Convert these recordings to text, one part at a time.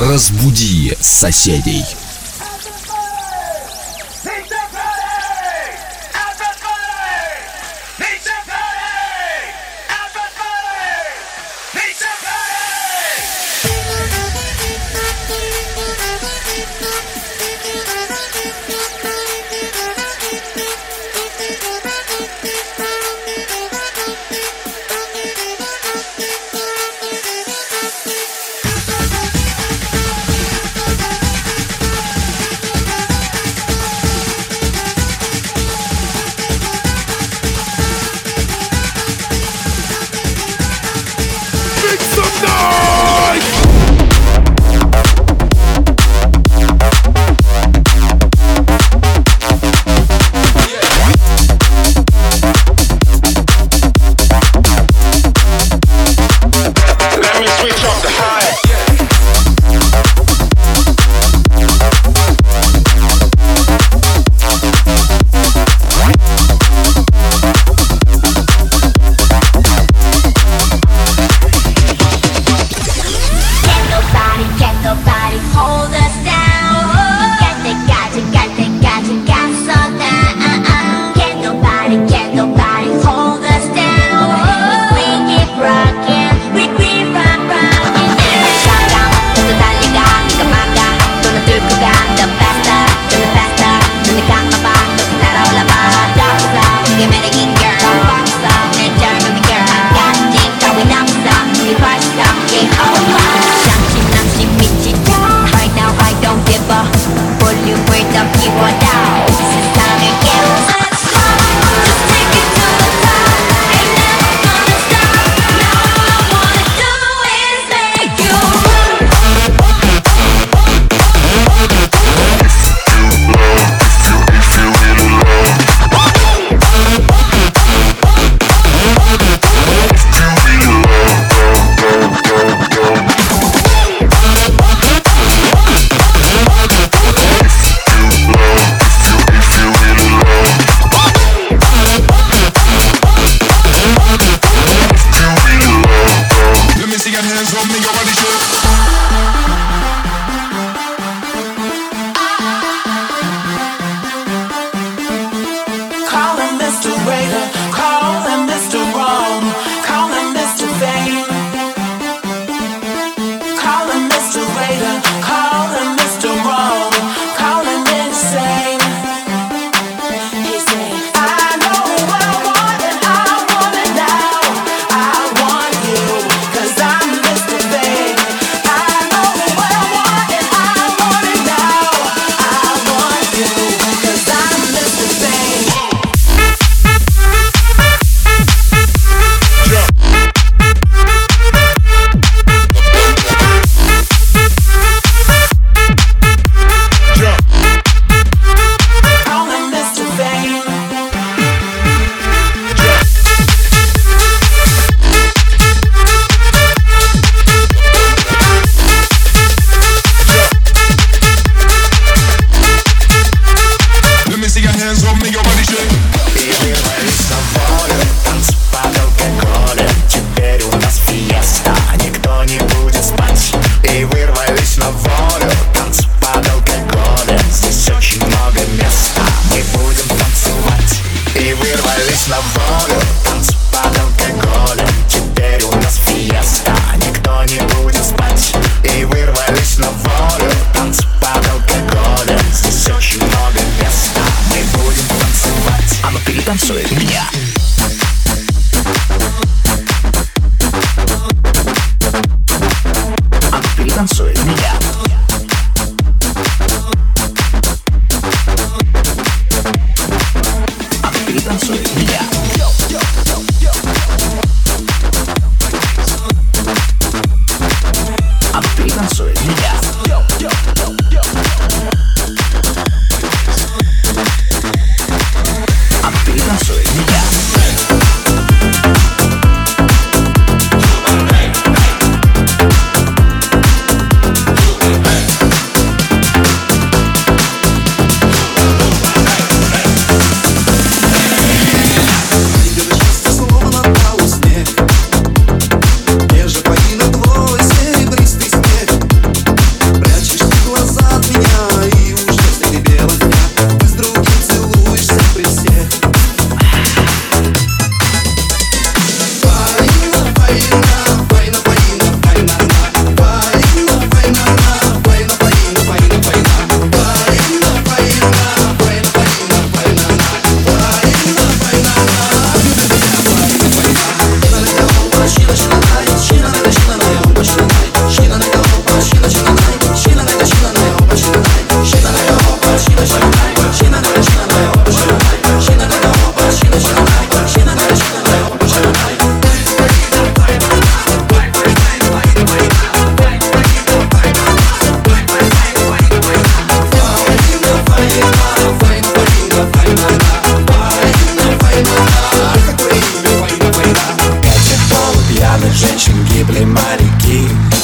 Разбуди соседей.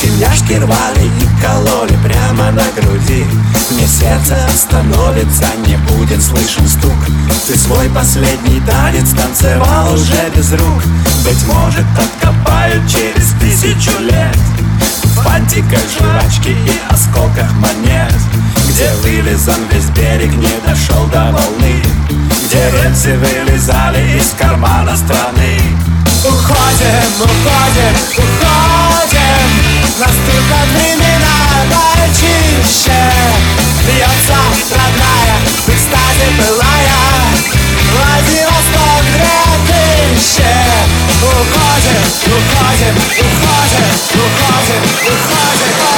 Тельняшки рвали и кололи прямо на груди. Мне сердце становится, не будет слышен стук. Ты свой последний танец танцевал уже без рук. Быть может, откопают через тысячу лет. В фантиках жвачки и осколках монет. Где вылезан весь берег, не дошел до волны. Где рельсы вылезали из кармана страны. Уходим, уходим, уходим. Наступят времена почище Бьется родная в экстазе пылая Владивосток две тысячи Уходим, уходим, уходим, уходим, уходим.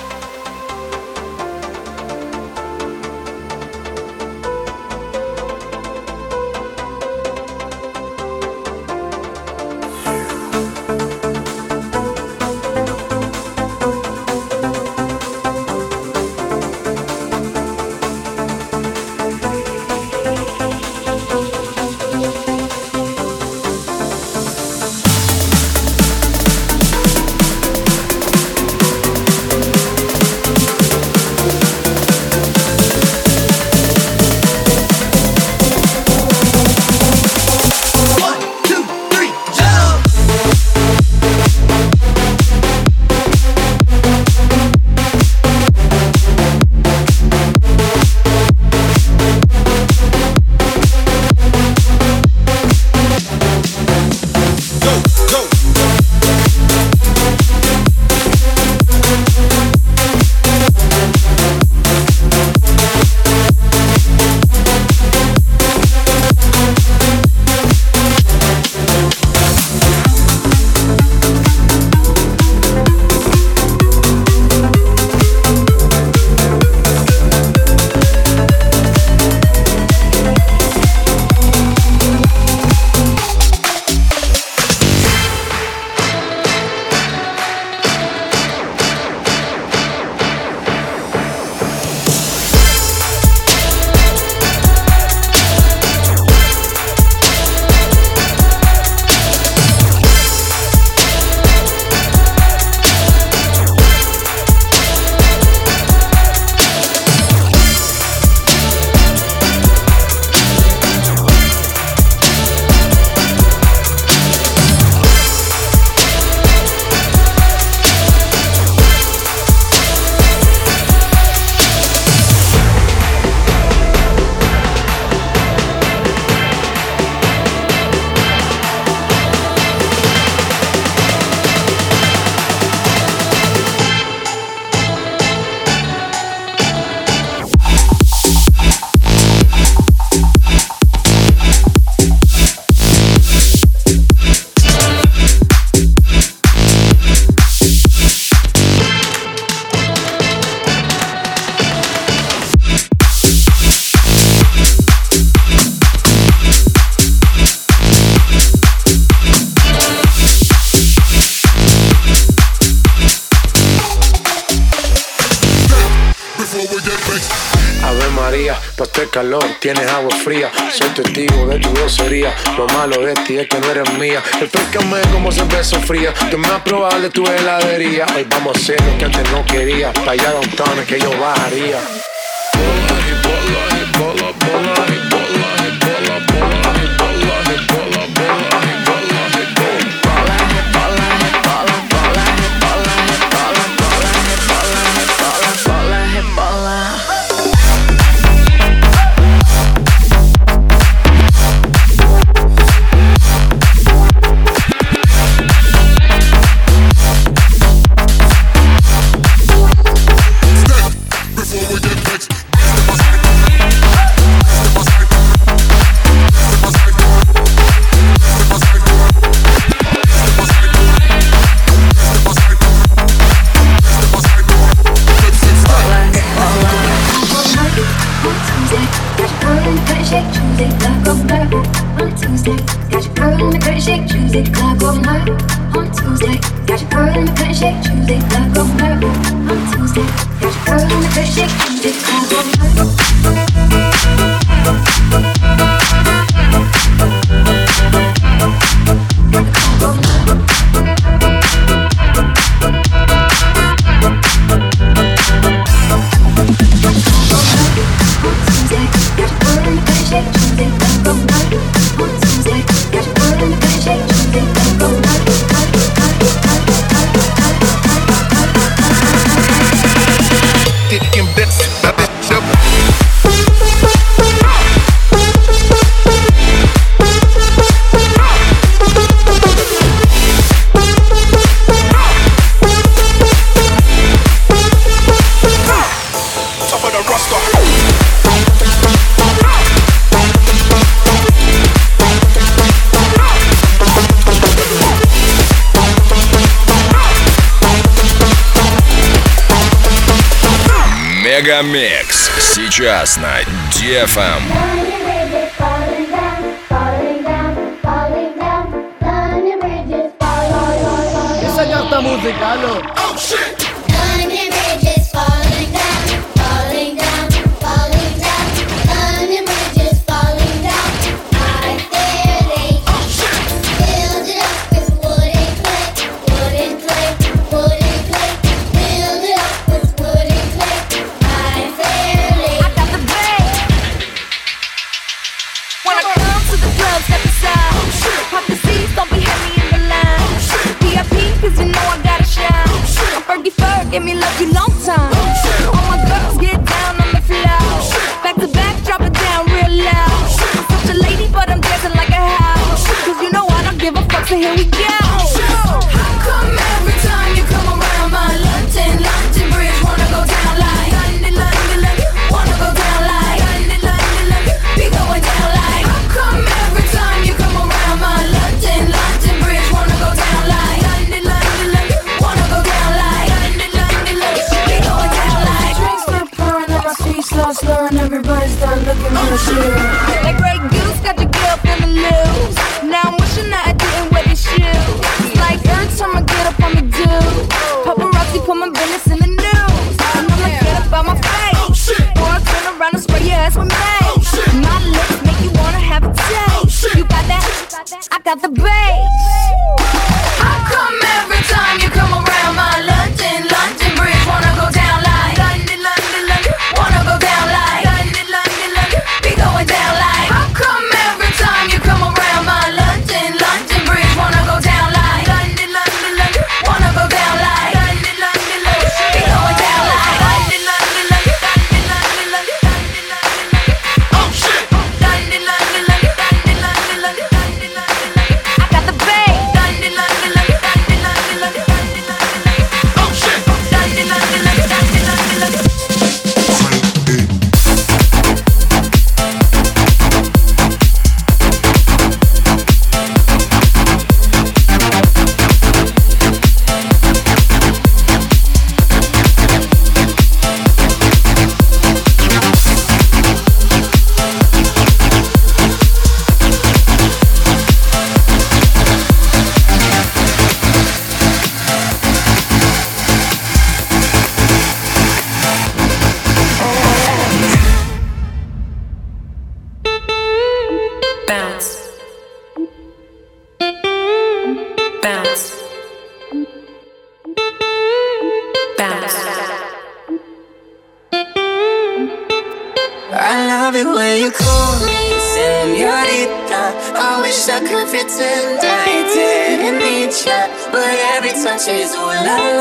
Tienes agua fría. Soy testigo de tu grosería. Lo malo de ti es que no eres mía. Refrescame como cerveza fría. Que me has probado de tu heladería. Hoy vamos a hacer lo que antes no quería. Para allá downtown es que yo bajaría. welcome back. Мегамикс. Сейчас на DFM. Essa muzika, alô! Oh shit! Give me love you long time. All my girls get down on the floor. Back to back, drop it down real loud. I'm such a lady, but I'm dancing like a house. Cause you know I don't give a fuck, so here we go. And feet start slurring, everybody start looking real shit. That great goose got your girl feeling loose. Now I'm wishing that I didn't wear these shoes. It's like every time I get up on the do. Paparazzi put my business in the news. And I'ma get up out my face. Or I turn around and spray your ass with mace. My lips make you wanna have a taste. You got that? I got the bass.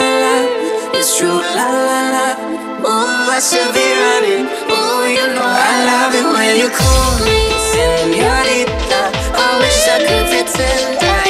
la la, it's true, la la la. Oh, I should be running. Oh, you know I love it when you call me senorita. I wish I could pretend I